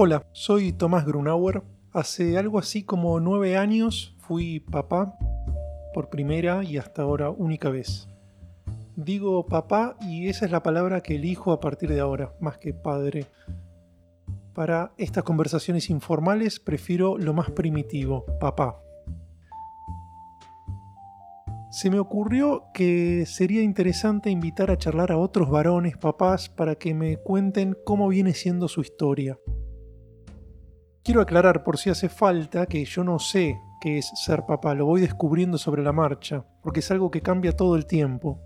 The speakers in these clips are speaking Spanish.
Hola, soy Tomás Grunauer. Hace algo así como nueve años fui papá por primera y hasta ahora única vez. Digo papá y esa es la palabra que elijo a partir de ahora, más que padre. Para estas conversaciones informales prefiero lo más primitivo, papá. Se me ocurrió que sería interesante invitar a charlar a otros varones, papás, para que me cuenten cómo viene siendo su historia. Quiero aclarar por si hace falta que yo no sé qué es ser papá, lo voy descubriendo sobre la marcha, porque es algo que cambia todo el tiempo.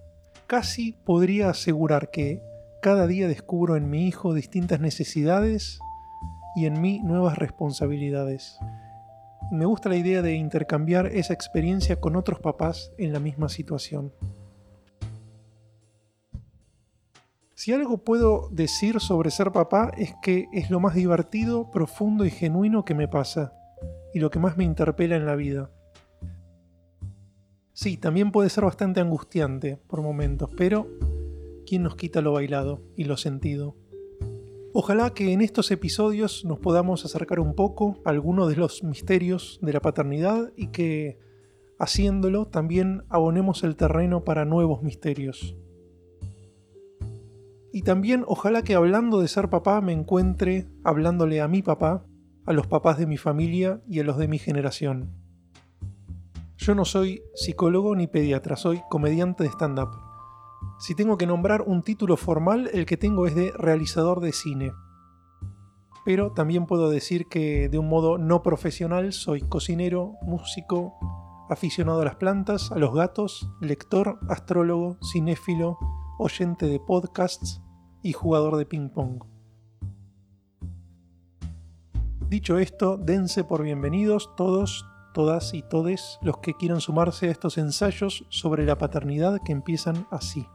Casi podría asegurar que cada día descubro en mi hijo distintas necesidades y en mí nuevas responsabilidades. Me gusta la idea de intercambiar esa experiencia con otros papás en la misma situación. Si algo puedo decir sobre ser papá es que es lo más divertido, profundo y genuino que me pasa, y lo que más me interpela en la vida. Sí, también puede ser bastante angustiante por momentos, pero ¿quién nos quita lo bailado y lo sentido? Ojalá que en estos episodios nos podamos acercar un poco a algunos de los misterios de la paternidad y que, haciéndolo, también abonemos el terreno para nuevos misterios. Y también ojalá que hablando de ser papá me encuentre hablándole a mi papá, a los papás de mi familia y a los de mi generación. Yo no soy psicólogo ni pediatra, soy comediante de stand-up. Si tengo que nombrar un título formal, el que tengo es de realizador de cine. Pero también puedo decir que de un modo no profesional soy cocinero, músico, aficionado a las plantas, a los gatos, lector, astrólogo, cinéfilo, oyente de podcasts y jugador de ping-pong. Dicho esto, dense por bienvenidos todos, todas y todes los que quieran sumarse a estos ensayos sobre la paternidad que empiezan así.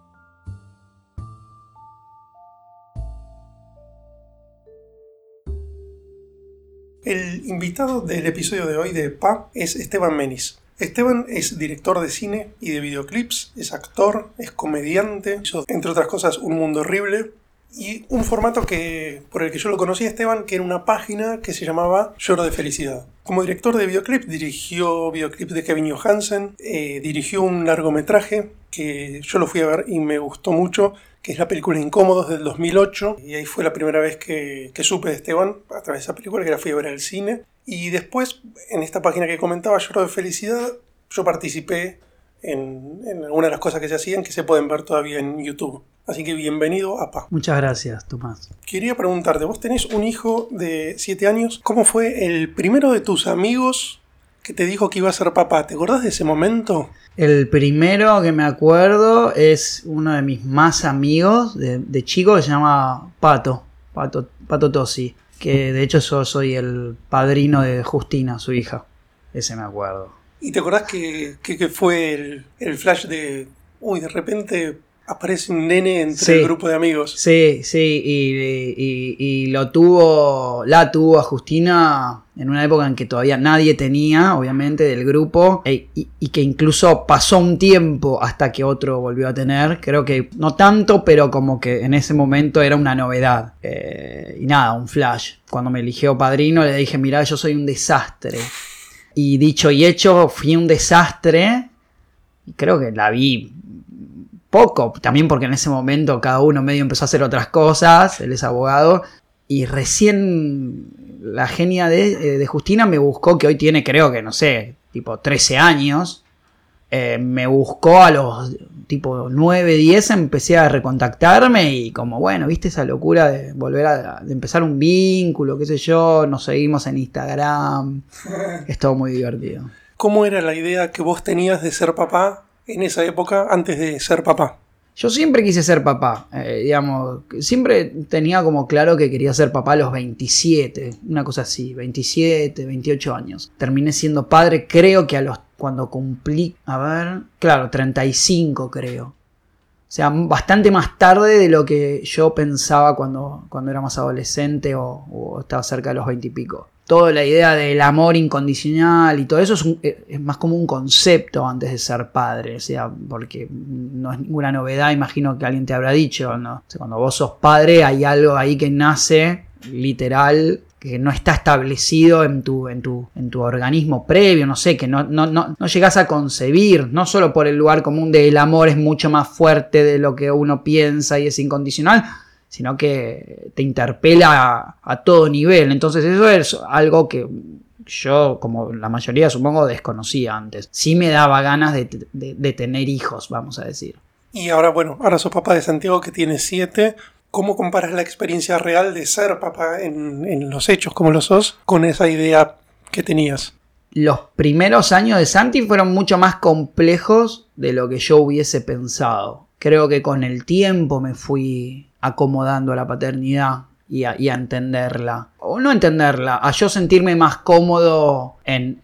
El invitado del episodio de hoy de PA es Esteban Menis. Esteban es director de cine y de videoclips, es actor, es comediante, hizo entre otras cosas Un Mundo Horrible y un formato que, por el que yo lo conocí a Esteban, que era una página que se llamaba Lloro de Felicidad. Como director de videoclips dirigió videoclips de Kevin Johansen, eh, dirigió un largometraje que yo lo fui a ver y me gustó mucho, que es la película Incómodos del 2008, y ahí fue la primera vez que, que supe de Esteban a través de esa película, que la fui a ver al cine. Y después, en esta página que comentaba, Lloro de Felicidad, yo participé en, en algunas de las cosas que se hacían que se pueden ver todavía en YouTube. Así que bienvenido a PA. Muchas gracias, Tomás. Quería preguntarte, vos tenés un hijo de 7 años, ¿cómo fue el primero de tus amigos que te dijo que iba a ser papá? ¿Te acordás de ese momento? El primero que me acuerdo es uno de mis más amigos de, de chico que se llama Pato, Pato, Pato Tosi que de hecho yo soy el padrino de Justina, su hija. Ese me acuerdo. ¿Y te acordás que, que, que fue el, el, flash de, uy, de repente aparece un nene entre sí, el grupo de amigos? Sí, sí, y, y, y, lo tuvo, la tuvo a Justina en una época en que todavía nadie tenía, obviamente, del grupo, e, y, y, que incluso pasó un tiempo hasta que otro volvió a tener. Creo que no tanto, pero como que en ese momento era una novedad. Eh, y nada, un flash. Cuando me eligió padrino le dije, mira, yo soy un desastre. Y dicho y hecho, fui un desastre. Y creo que la vi también porque en ese momento cada uno medio empezó a hacer otras cosas, él es abogado, y recién la genia de, eh, de, Justina me buscó, que hoy tiene creo que, no sé, tipo 13 años, eh, me buscó a los tipo 9, 10, empecé a recontactarme y como, bueno, viste esa locura de volver a de empezar un vínculo, qué sé yo, nos seguimos en Instagram, es todo muy divertido. ¿Cómo era la idea que vos tenías de ser papá en esa época antes de ser papá? Yo siempre quise ser papá, eh, digamos, siempre tenía como claro que quería ser papá a los 27, una cosa así, 27, 28 años. Terminé siendo padre, creo que a los cuando cumplí, a ver, claro, 35 creo. O sea, bastante más tarde de lo que yo pensaba cuando, cuando era más adolescente o, o estaba cerca de los 20 y pico toda la idea del amor incondicional y todo eso es, un, es, más como un concepto antes de ser padre, o sea, porque no es ninguna novedad, imagino que alguien te habrá dicho, ¿no? Cuando vos sos padre hay algo ahí que nace literal que no está establecido en tu, en tu, en tu organismo previo, no sé, que no, no, no, llegas a concebir, no solo por el lugar común de el amor es mucho más fuerte de lo que uno piensa y es incondicional, sino que te interpela a, todo nivel. Entonces eso es algo que yo, como la mayoría supongo, desconocía antes. Sí me daba ganas de, de tener hijos, vamos a decir. Y ahora, bueno, ahora sos papá de Santiago que tiene siete. ¿Cómo comparas la experiencia real de ser papá en, los hechos como lo sos con esa idea que tenías? Los primeros años de Santi fueron mucho más complejos de lo que yo hubiese pensado. Creo que con el tiempo me fui acomodando a la paternidad y a, entenderla. O no entenderla, a yo sentirme más cómodo en,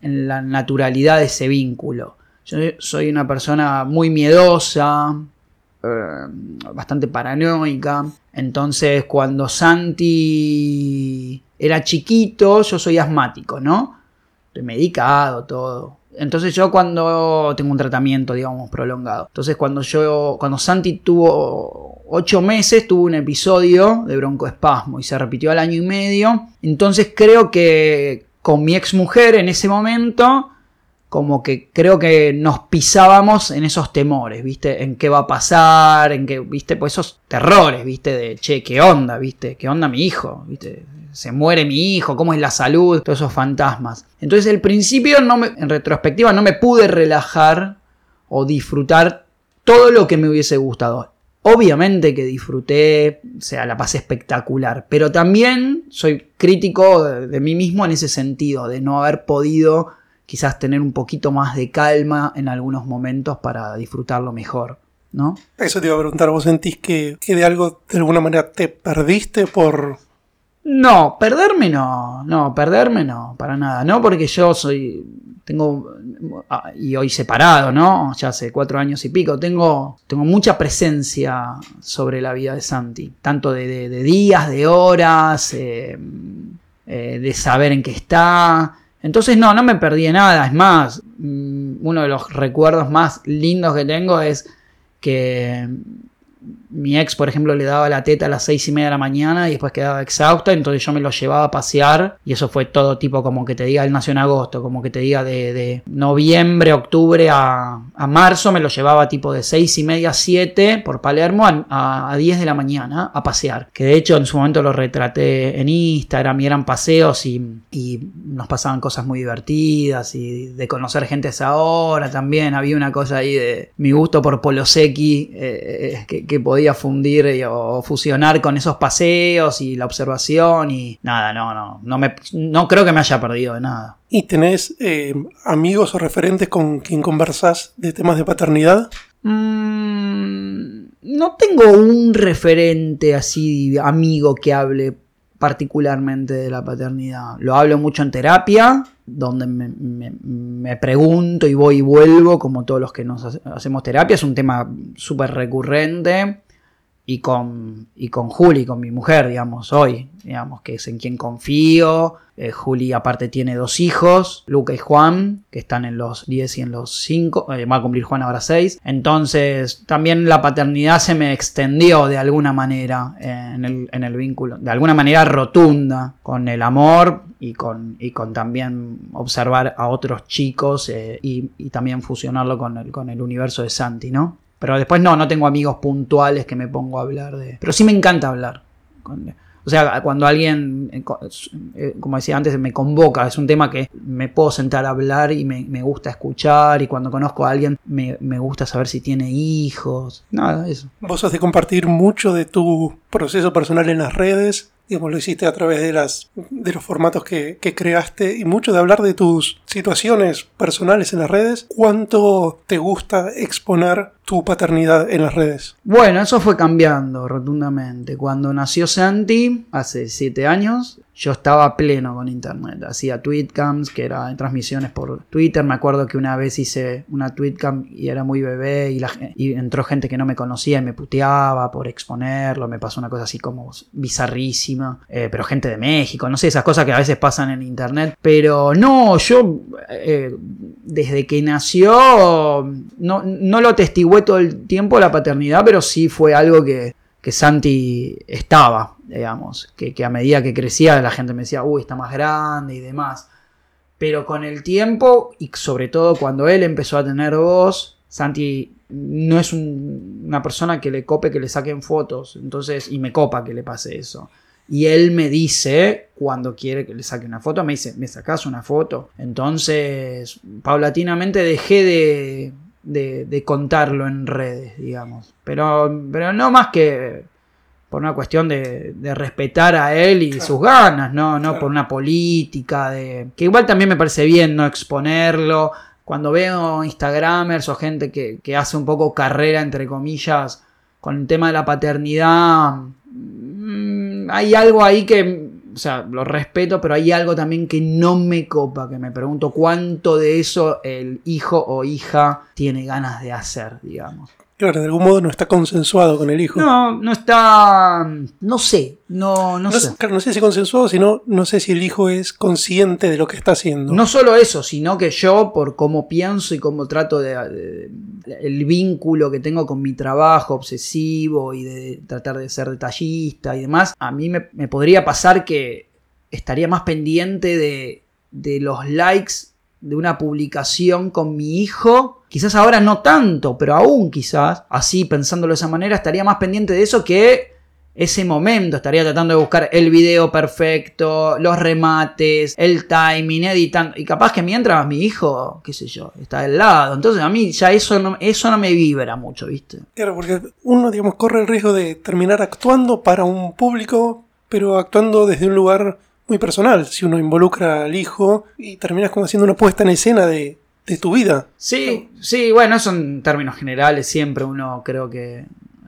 la naturalidad de ese vínculo. Yo soy una persona muy miedosa, eh, bastante paranoica. Entonces, cuando Santi era chiquito, yo soy asmático, ¿no? Estoy medicado, todo. Entonces yo cuando tengo un tratamiento, digamos, prolongado. Entonces cuando yo, cuando Santi tuvo ocho meses, tuvo un episodio de broncoespasmo y se repitió al año y medio. Entonces creo que con mi ex mujer en ese momento como que creo que nos pisábamos en esos temores, ¿viste? En qué va a pasar, en qué, ¿viste? Pues esos terrores, ¿viste? De, che, ¿qué onda, ¿viste? ¿Qué onda mi hijo? ¿Viste? Se muere mi hijo, ¿cómo es la salud? Todos esos fantasmas. Entonces, al principio, no me, en retrospectiva, no me pude relajar o disfrutar todo lo que me hubiese gustado. Obviamente que disfruté, o sea, la pasé espectacular, pero también soy crítico de mí mismo en ese sentido, de no haber podido quizás tener un poquito más de calma en algunos momentos para disfrutarlo mejor, ¿no? Eso te iba a preguntar, ¿vos sentís que, de algo de alguna manera te perdiste por... No, perderme no, no, perderme no, para nada, no porque yo soy, tengo, ah, y hoy separado, ¿no? Ya hace cuatro años y pico, tengo, tengo mucha presencia sobre la vida de Santi, tanto de, días, de horas, eh, eh, de saber en qué está, entonces no, no me perdí nada. Es más, mm, uno de los recuerdos más lindos que tengo es que mi ex, por ejemplo, le daba la teta a las seis y media de la mañana y después quedaba exhausta, entonces yo me lo llevaba a pasear y eso fue todo tipo como que te diga, él nació en agosto, como que te diga de, noviembre, octubre a, marzo, me lo llevaba tipo de seis y media a siete por Palermo a, a, 10 de la mañana a pasear, que de hecho en su momento lo retraté en Instagram y eran paseos y, nos pasaban cosas muy divertidas y de conocer gente a esa hora también, había una cosa ahí de mi gusto por Poloseki eh, eh, que podía fundir o fusionar con esos paseos y la observación y nada, no, no, no, me, no creo que me haya perdido de nada. ¿Y tenés eh, amigos o referentes con quien conversas de temas de paternidad? Mm, no tengo un referente así, amigo que hable particularmente de la paternidad. Lo hablo mucho en terapia, donde me, pregunto y voy y vuelvo, como todos los que nos hacemos terapia. Es un tema súper recurrente y con, y con Juli, con mi mujer, digamos, hoy, digamos, que es en quien confío. Eh, Juli aparte tiene dos hijos, Luca y Juan, que están en los 10 y en los 5, eh, va a cumplir Juan ahora 6. Entonces también la paternidad se me extendió de alguna manera en el, en el vínculo, de alguna manera rotunda, con el amor y con, y con también observar a otros chicos eh, y, y, también fusionarlo con el, con el universo de Santi, ¿no? Pero después no, no tengo amigos puntuales que me pongo a hablar de... Pero sí me encanta hablar. O sea, cuando alguien, eh, eh, como decía antes, me convoca, es un tema que me puedo sentar a hablar y me, gusta escuchar. Y cuando conozco a alguien, me, me, gusta saber si tiene hijos. Nada, eso. Vos has de compartir mucho de tu proceso personal en las redes digamos, lo hiciste a través de, las, de los formatos que, que, creaste y mucho de hablar de tus situaciones personales en las redes. ¿Cuánto te gusta exponer tu paternidad en las redes? Bueno, eso fue cambiando rotundamente. Cuando nació Santi, hace siete años, yo estaba pleno con internet. Hacía tweetcams, que eran transmisiones por Twitter. Me acuerdo que una vez hice una tweetcam y era muy bebé y, entró gente que no me conocía y me puteaba por exponerlo. Me pasó una cosa así como bizarrísima. Eh, pero gente de México, no sé, esas cosas que a veces pasan en internet. Pero no, yo eh, desde que nació no, no lo atestigué todo el tiempo la paternidad, pero sí fue algo que que Santi estaba, digamos, que, a medida que crecía la gente me decía, uy, está más grande y demás. Pero con el tiempo, y sobre todo cuando él empezó a tener voz, Santi no es un- una persona que le cope que le saquen fotos, entonces, y me copa que le pase eso. Y él me dice, cuando quiere que le saque una foto, me dice, ¿me sacas una foto? Entonces, paulatinamente dejé de, de- de contarlo en redes, digamos. Pero, pero no más que por una cuestión de, de respetar a él y Claro. sus ganas, no, no Claro. por una política de. Que igual también me parece bien no exponerlo. Cuando veo Instagramers o gente que, que hace un poco carrera, entre comillas, con el tema de la paternidad, mm, hay algo ahí que, o sea, lo respeto, pero hay algo también que no me copa, que me pregunto cuánto de eso el hijo o hija tiene ganas de hacer, digamos. Claro, de algún modo no está consensuado con el hijo. No, no está. No sé. No, no, No sé. claro, no sé si consensuado, sino no sé si el hijo es consciente de lo que está haciendo. No solo eso, sino que yo, por cómo pienso y cómo trato de, de- el vínculo que tengo con mi trabajo obsesivo y de tratar de ser detallista y demás, a mí me, me podría pasar que estaría más pendiente de, de los likes de una publicación con mi hijo. Quizás ahora no tanto, pero aún quizás, así pensándolo de esa manera, estaría más pendiente de eso que ese momento. Estaría tratando de buscar el video perfecto, los remates, el timing, editando. Y capaz que mientras mi hijo, qué sé yo, está al lado. Entonces a mí ya eso no, eso no me vibra mucho, ¿viste? Claro, porque uno, digamos, corre el riesgo de terminar actuando para un público, pero actuando desde un lugar muy personal. Si uno involucra al hijo y terminas como haciendo una puesta en escena de, de tu vida. Sí, sí, bueno, eso en términos generales siempre uno creo que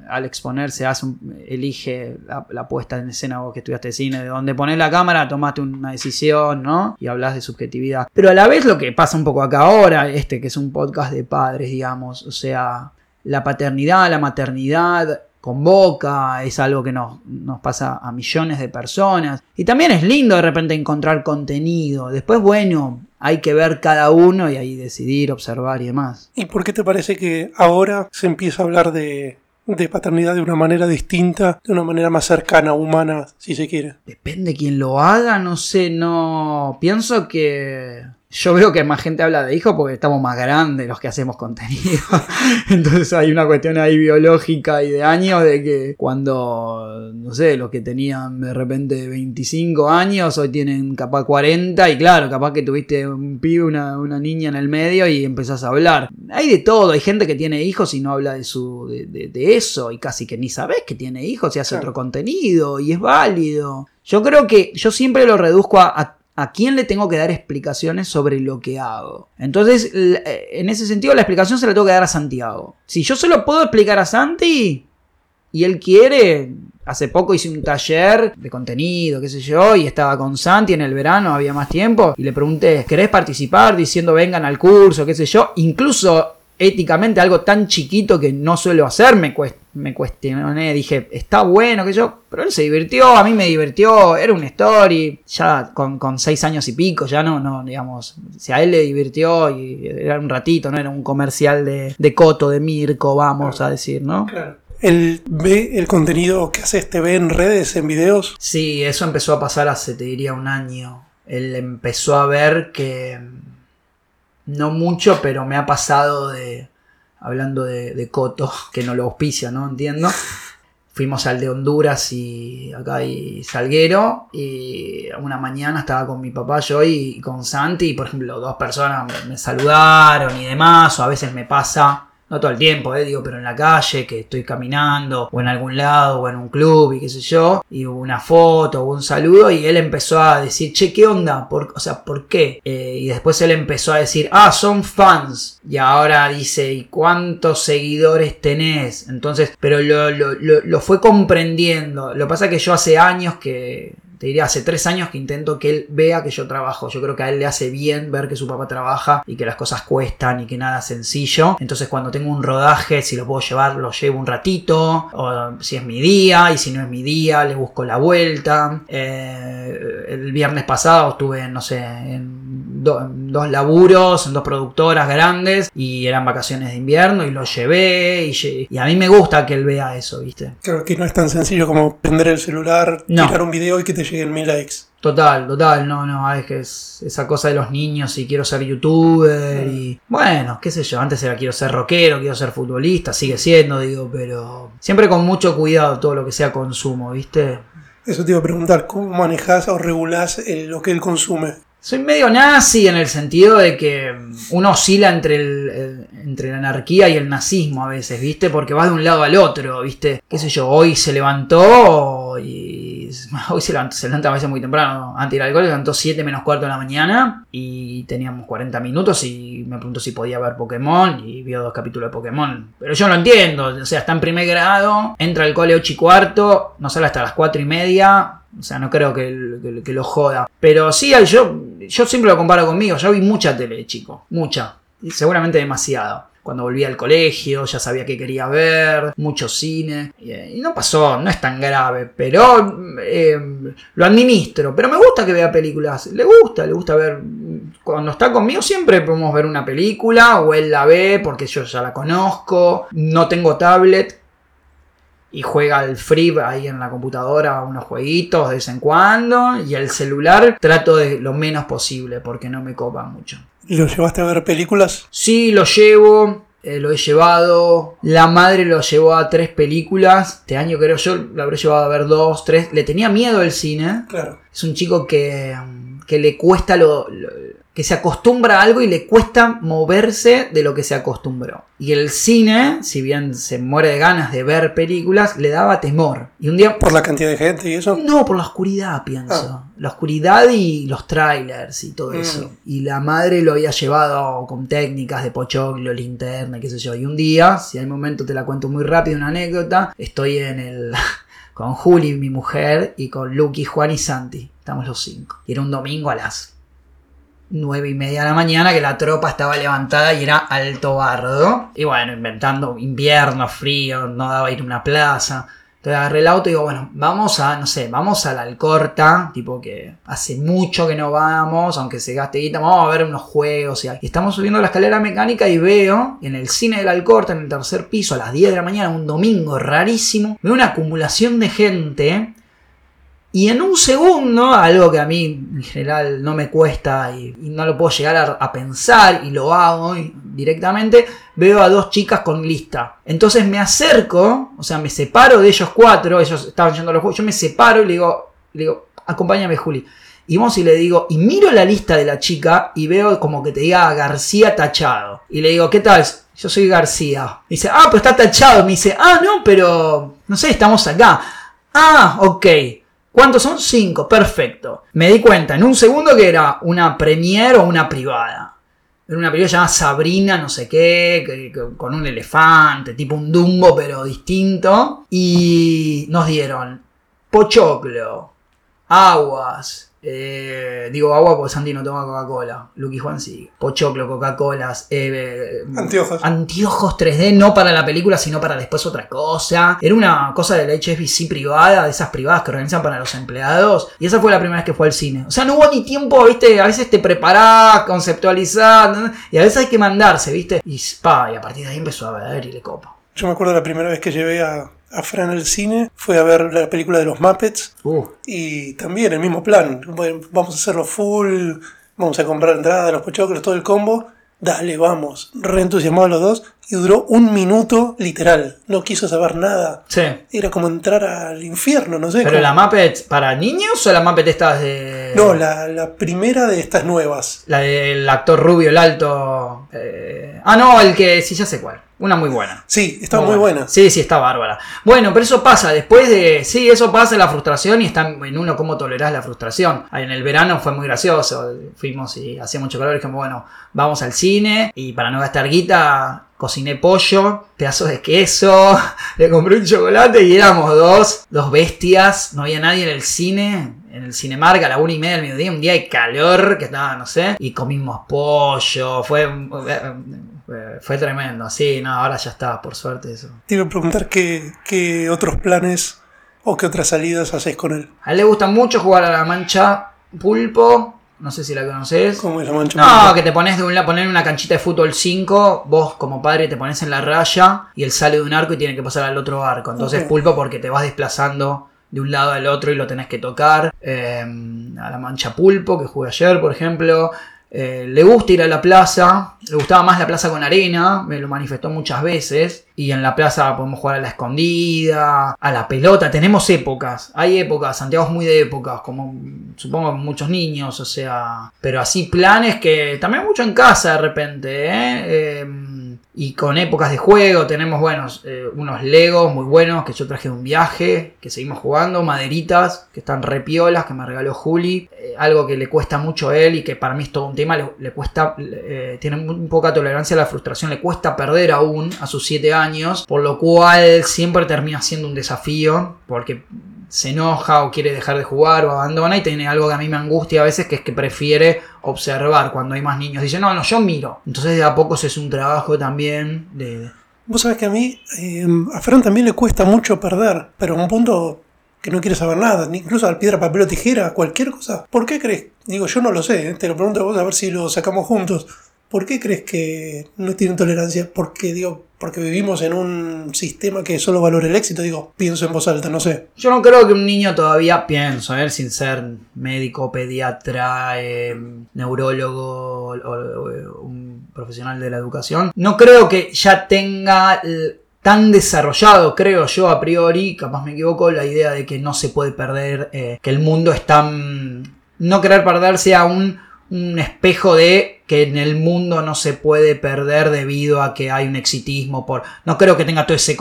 al exponerse hace un- elige la, la puesta en escena vos que estudiaste cine, de donde pones la cámara tomaste una decisión, ¿no? Y hablas de subjetividad. Pero a la vez lo que pasa un poco acá ahora, este que es un podcast de padres, digamos, o sea, la paternidad, la maternidad convoca, es algo que nos, nos pasa a millones de personas. Y también es lindo de repente encontrar contenido. Después, bueno, hay que ver cada uno y ahí decidir, observar y demás. ¿Y por qué te parece que ahora se empieza a hablar de, de paternidad de una manera distinta, de una manera más cercana, humana, si se quiere? Depende quién lo haga, no sé, no. Pienso que. Yo veo que más gente habla de hijos porque estamos más grandes los que hacemos contenido. Entonces hay una cuestión ahí biológica y de años de que cuando, no sé, los que tenían de repente 25 años hoy tienen capaz 40 y claro, capaz que tuviste un pibe, una, una niña en el medio y empezás a hablar. Hay de todo, hay gente que tiene hijos y no habla de, su, de, de- de eso y casi que ni sabes que tiene hijos y hace Claro. otro contenido y es válido. Yo creo que yo siempre lo reduzco a, a, a quién le tengo que dar explicaciones sobre lo que hago. Entonces, eh, en ese sentido, la explicación se la tengo que dar a Santiago. Si yo se lo puedo explicar a Santi y él quiere, hace poco hice un taller de contenido, qué sé yo, y estaba con Santi en el verano, había más tiempo, y le pregunté, ¿querés participar? Diciendo vengan al curso, qué sé yo. Incluso éticamente algo tan chiquito que no suelo hacer, me, cuest- me cuestioné, dije, está bueno, que yo, pero él se divirtió, a mí me divirtió, era un story, ya con, con seis años y pico, ya no, no, digamos, si a él le divirtió y era un ratito, no era un comercial de, de Coto, de Mirko, vamos a decir, ¿no? Claro. Él ve el contenido que haces, te ve en redes, en videos. Sí, eso empezó a pasar hace, te diría, un año. Él empezó a ver que, no mucho, pero me ha pasado de, hablando de, Coto, que no lo auspicia, ¿no? Entiendo. Fuimos al de Honduras y acá hay Salguero y una mañana estaba con mi papá yo y con Santi y por ejemplo dos personas me saludaron y demás o a veces me pasa no todo el tiempo, eh, digo, pero en la calle, que estoy caminando, o en algún lado, o en un club, y qué sé yo, y hubo una foto, hubo un saludo, y él empezó a decir, che, ¿qué onda? ¿Por, o sea, ¿por qué? Eh, y después él empezó a decir, ah, son fans. Y ahora dice, ¿y cuántos seguidores tenés? Entonces, pero lo, lo, lo, lo fue comprendiendo. Lo pasa que yo hace años que te diría hace tres años que intento que él vea que yo trabajo. Yo creo que a él le hace bien ver que su papá trabaja y que las cosas cuestan y que nada es sencillo. Entonces cuando tengo un rodaje, si lo puedo llevar, lo llevo un ratito. O si es mi día y si no es mi día, le busco la vuelta. Eh, el viernes pasado estuve, no sé, en do- dos laburos, en dos productoras grandes y eran vacaciones de invierno y lo llevé y, lle- y a mí me gusta que él vea eso, ¿viste? Creo que no es tan sencillo como prender el celular, No. tirar un video y que te lleguen mil likes. Total, total, no, no, es que es esa cosa de los niños y quiero ser youtuber y bueno, qué sé yo, antes era quiero ser rockero, quiero ser futbolista, sigue siendo, digo, pero siempre con mucho cuidado todo lo que sea consumo, ¿viste? Eso te iba a preguntar, ¿cómo manejas o regulás lo que él consume? Soy medio nazi en el sentido de que uno oscila entre, el, entre la anarquía y el nazismo a veces, ¿viste? Porque vas de un lado al otro, ¿viste? ¿Qué sé yo? Hoy se levantó y... Hoy se levantó, se levanta a veces muy temprano. Antes de ir al cole, se levantó 7 menos cuarto de la mañana y teníamos 40 minutos y me preguntó si podía ver Pokémon y vio dos capítulos de Pokémon. Pero yo no entiendo, o sea, está en primer grado, entra al cole 8 y cuarto, no sale hasta las 4 y media, o sea, no creo que, que- que lo joda. Pero sí, yo, yo siempre lo comparo conmigo. Yo vi mucha tele, chico. Mucha. Seguramente demasiado. Cuando volví al colegio, ya sabía que quería ver. Mucho cine. Y, eh, no pasó, no es tan grave. Pero eh, lo administro. Pero me gusta que vea películas. Le gusta, le gusta ver. Cuando está conmigo siempre podemos ver una película. O él la ve porque yo ya la conozco. No tengo tablet y juega al free ahí en la computadora unos jueguitos de vez en cuando y el celular trato de lo menos posible porque no me copa mucho. ¿Lo llevaste a ver películas? Sí, lo llevo, eh, lo he llevado. La madre lo llevó a tres películas. Este año creo yo lo habré llevado a ver dos, tres. Le tenía miedo el cine. Claro. Es un chico que, que le cuesta lo, lo- que se acostumbra a algo y le cuesta moverse de lo que se acostumbró. Y el cine, si bien se muere de ganas de ver películas, le daba temor. Y un día Por la cantidad de gente y eso. no, por la oscuridad, pienso. La oscuridad y los trailers y todo Mm. eso. Y la madre lo había llevado con técnicas de pochoclo, linterna, qué sé yo. Y un día, si hay momento te la cuento muy rápido, una anécdota, estoy en el... con Juli, mi mujer, y con Lucky, Juan y Santi. Estamos los cinco. Y era un domingo a las nueve y media de la mañana que la tropa estaba levantada y era alto bardo. Y bueno, inventando invierno, frío, no daba ir a una plaza. Entonces agarré el auto y digo, bueno, vamos a, no sé, vamos a la Alcorta, tipo que hace mucho que no vamos, aunque se gaste guita, vamos a ver unos juegos. Y, y estamos subiendo la escalera mecánica y veo en el cine de la Alcorta, en el tercer piso, a las 10 de la mañana, un domingo rarísimo, veo una acumulación de gente. Y en un segundo, algo que a mí en general no me cuesta y, no lo puedo llegar a, pensar y lo hago directamente, veo a dos chicas con lista. Entonces me acerco, o sea, me separo de ellos cuatro, ellos estaban yendo a los juegos, yo me separo y le digo, le digo, acompáñame Juli. Y vamos y le digo, y miro la lista de la chica y veo como que te diga García tachado. Y le digo, ¿qué tal? Yo soy García. Me dice, ah, pero está tachado. Me dice, ah, no, pero no sé, estamos acá. Ah, ok. ¿Cuántos son? Cinco, perfecto. Me di cuenta en un segundo que era una premier o una privada. Era una película llamada Sabrina, no sé qué, con un elefante, tipo un Dumbo, pero distinto. Y nos dieron pochoclo, aguas. Eh, digo agua porque Santi no toma Coca-Cola. Lucky Juan sí. Pochoclo, Coca-Colas. eh, Anteojos. Anteojos 3D, no para la película, sino para después otra cosa. Era una cosa de la HSBC privada, de esas privadas que organizan para los empleados. Y esa fue la primera vez que fue al cine. O sea, no hubo ni tiempo, viste, a veces te preparás, conceptualizás, y a veces hay que mandarse, viste. Y pa, y a partir de ahí empezó a ver y le copa. Yo me acuerdo la primera vez que llevé a, a Fran al cine, fue a ver la película de los Muppets Uh, y también el mismo plan. Bueno, vamos a hacerlo full, vamos a comprar entrada, los pochoclos, todo el combo. Dale, vamos. Re entusiasmados los dos y duró un minuto literal. No quiso saber nada. sí. Era como entrar al infierno, no sé. Pero como- la Muppet para niños o la Muppet esta de. No, la, la primera de estas nuevas. La del actor rubio, el alto. eh, Ah, no, el que sí, ya sé cuál. Una muy buena. Sí, estaba muy buena. Sí, sí, está bárbara. Bueno, pero eso pasa después de. Sí, eso pasa la frustración y está en uno cómo tolerás la frustración. En el verano fue muy gracioso. Fuimos y hacía mucho calor y dijimos, bueno, vamos al cine y para no gastar guita. Cociné pollo, pedazos de queso, le compré un chocolate y éramos dos, dos bestias. No había nadie en el cine, en el Cinemark a la una y media del mediodía, un día de calor que estaba, no sé, y comimos pollo. Fue, fue, fue tremendo. Sí, no, ahora ya está, por suerte eso. Te iba a preguntar qué, qué otros planes o qué otras salidas haces con él. A él le gusta mucho jugar a la mancha pulpo No sé si la conoces. ¿Cómo es la mancha No, que te pones de un lado, poner una canchita de fútbol 5, vos como padre te pones en la raya y él sale de un arco y tiene que pasar al otro arco. Entonces Ok. pulpo porque te vas desplazando de un lado al otro y lo tenés que tocar. Eh, a la mancha pulpo que jugué ayer, por ejemplo. Eh, le gusta ir a la plaza, le gustaba más la plaza con arena, me lo manifestó muchas veces. Y en la plaza podemos jugar a la escondida, a la pelota. Tenemos épocas, hay épocas, Santiago es muy de épocas, como supongo muchos niños, o sea. Pero así planes que también mucho en casa de repente, ¿eh? Em, y con épocas de juego tenemos, bueno, eh, unos Legos muy buenos que yo traje de un viaje, que seguimos jugando, maderitas que están repiolas, que me regaló Juli, eh, algo que le cuesta mucho a él y que para mí es todo un tema, le, cuesta, eh, tiene muy poca tolerancia a la frustración, le cuesta perder aún a sus 7 años, por lo cual siempre termina siendo un desafío, porque se enoja o quiere dejar de jugar o abandona y tiene algo que a mí me angustia a veces que es que prefiere observar cuando hay más niños. Dice, no, no, yo miro. Entonces de a poco es un trabajo también de... Vos sabés que a mí, eh, a Fran también le cuesta mucho perder, pero a un punto que no quiere saber nada, incluso al piedra, papel o tijera, cualquier cosa. ¿Por qué crees? Digo, yo no lo sé, eh, te lo pregunto a vos a ver si lo sacamos juntos. ¿Por qué crees que no tienen tolerancia? Porque, digo, porque vivimos en un sistema que solo valora el éxito, digo, pienso en voz alta, no sé. Yo no creo que un niño todavía, pienso, él sin ser médico, pediatra, eh, neurólogo o, un profesional de la educación, no creo que ya tenga eh, tan desarrollado, creo yo a priori, capaz me equivoco, la idea de que no se puede perder, eh, que el mundo es tan... No querer perder sea un, un espejo de que en el mundo no se puede perder debido a que hay un exitismo por no creo que tenga todo ese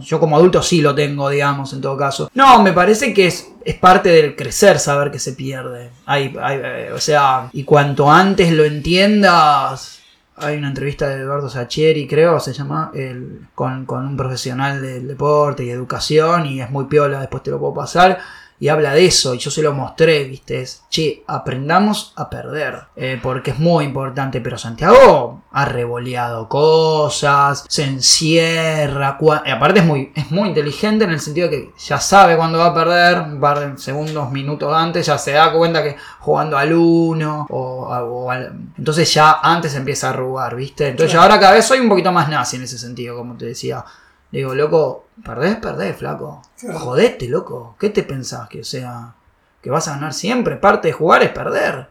yo como adulto sí lo tengo digamos en todo caso. No me parece que es, es parte del crecer saber que se pierde. Hay, hay, eh, o sea y cuanto antes lo entiendas hay una entrevista de Eduardo Sacheri, creo, se llama, el, con, con un profesional del deporte y educación, y es muy piola, después te lo puedo pasar, y habla de eso, y yo se lo mostré, viste, es, che, aprendamos a perder, eh, porque es muy importante, pero Santiago ha revoleado cosas, se encierra, y aparte es muy, es muy inteligente en el sentido de que ya sabe cuándo va a perder, un par de segundos, minutos antes, ya se da cuenta que jugando al uno, o, o al- entonces ya antes empieza a arrugar, viste, entonces ahora cada vez soy un poquito más nazi en ese sentido, como te decía. Digo, loco, perdés, perdés, flaco. Jodete, loco. ¿Qué te pensás? Que o sea, que vas a ganar siempre. Parte de jugar es perder.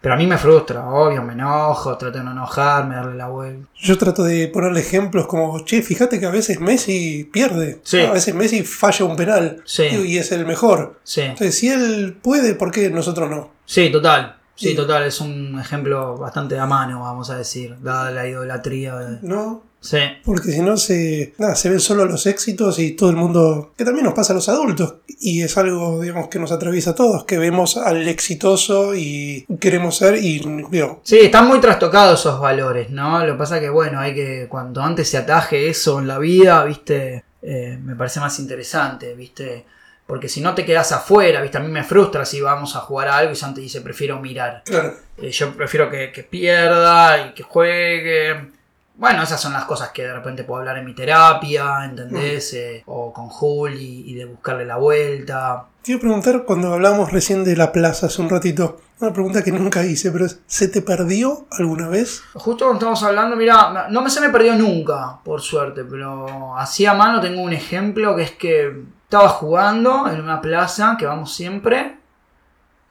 Pero a mí me frustra, obvio, me enojo, trato de no enojarme, darle la vuelta. Yo trato de ponerle ejemplos como, che, fíjate que a veces Messi pierde. Sí. A veces Messi falla un penal. Sí. Y es el mejor. Sí, Entonces, si él puede, ¿por qué nosotros no? sí, total. Sí, Sí. total, es un ejemplo bastante a mano, vamos a decir, dada la idolatría. de- No, Sí, porque si no se, nada, se ven solo los éxitos y todo el mundo, que también nos pasa a los adultos, y es algo, digamos, que nos atraviesa a todos, que vemos al exitoso y queremos ser, y digo, Sí, están muy trastocados esos valores, ¿no? Lo que pasa que, bueno, hay que, cuanto antes se ataje eso en la vida, viste, Eh, me parece más interesante, viste, porque si no te quedas afuera, viste, a mí me frustra si vamos a jugar a algo y Santi dice, prefiero mirar. claro, Eh, yo prefiero que, que pierda y que juegue. Bueno, esas son las cosas que de repente puedo hablar en mi terapia, ¿entendés? Eh, o con Juli y de buscarle la vuelta. te iba a preguntar cuando hablamos recién de la plaza hace un ratito, una pregunta que nunca hice, pero es, ¿se te perdió alguna vez? Justo cuando estamos hablando, mira, no me se me perdió nunca, por suerte, pero así a mano tengo un ejemplo que es que estaba jugando en una plaza que vamos siempre.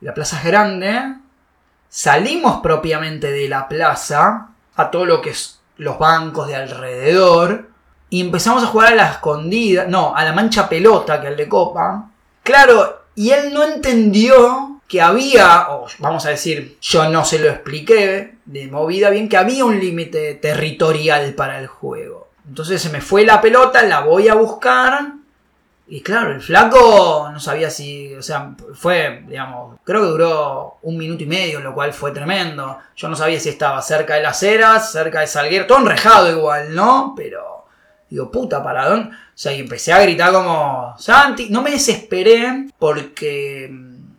La plaza es grande. Salimos propiamente de la plaza a todo lo que es los bancos de alrededor. Y empezamos a jugar a la escondida, no, a la mancha pelota que al de Copa. Claro, y él no entendió que había, o vamos a decir, yo no se lo expliqué de movida bien, que había un límite territorial para el juego. Entonces se me fue la pelota, la voy a buscar. Y claro, el flaco no sabía si, o sea, fue, digamos, creo que duró un minuto y medio, lo cual fue tremendo. Yo no sabía si estaba cerca de las eras, cerca de Salguero, todo enrejado igual, ¿no? Pero, digo, puta, ¿para dónde? O sea, y empecé a gritar como, Santi, no me desesperé porque,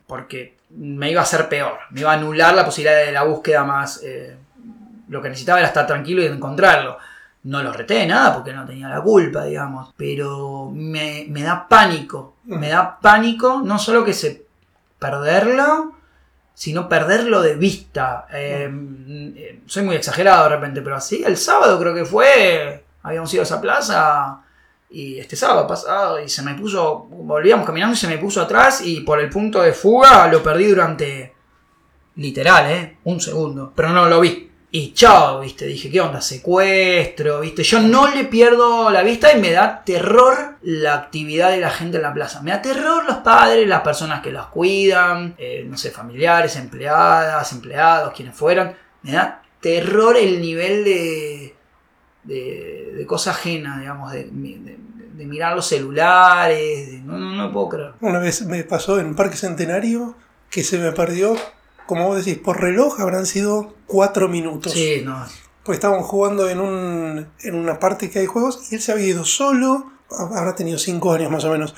porque me iba a hacer peor, me iba a anular la posibilidad de la búsqueda más, eh, lo que necesitaba era estar tranquilo y encontrarlo. No lo reté de nada porque no tenía la culpa, digamos. Pero me, me da pánico. Me da pánico no solo que se perderlo, sino perderlo de vista. Eh, eh, soy muy exagerado de repente, pero así el sábado creo que fue, habíamos ido a esa plaza y este sábado pasado y se me puso, volvíamos caminando y se me puso atrás y por el punto de fuga lo perdí durante, literal, ¿eh? Un segundo, pero no lo vi. Y chao, viste, dije, ¿qué onda? Secuestro, viste. Yo no le pierdo la vista y me da terror la actividad de la gente en la plaza. Me da terror los padres, las personas que los cuidan, eh, no sé, familiares, empleadas, empleados, quienes fueran. Me da terror el nivel de, de, de cosa ajena, digamos, de, mirar los celulares. no, no, no puedo creer. Una vez me pasó en Parque Centenario que se me perdió, como vos decís, por reloj habrán sido cuatro minutos. Sí, no. Pues estábamos jugando en, un, en una parte que hay juegos y él se había ido solo, habrá tenido 5 años más o menos,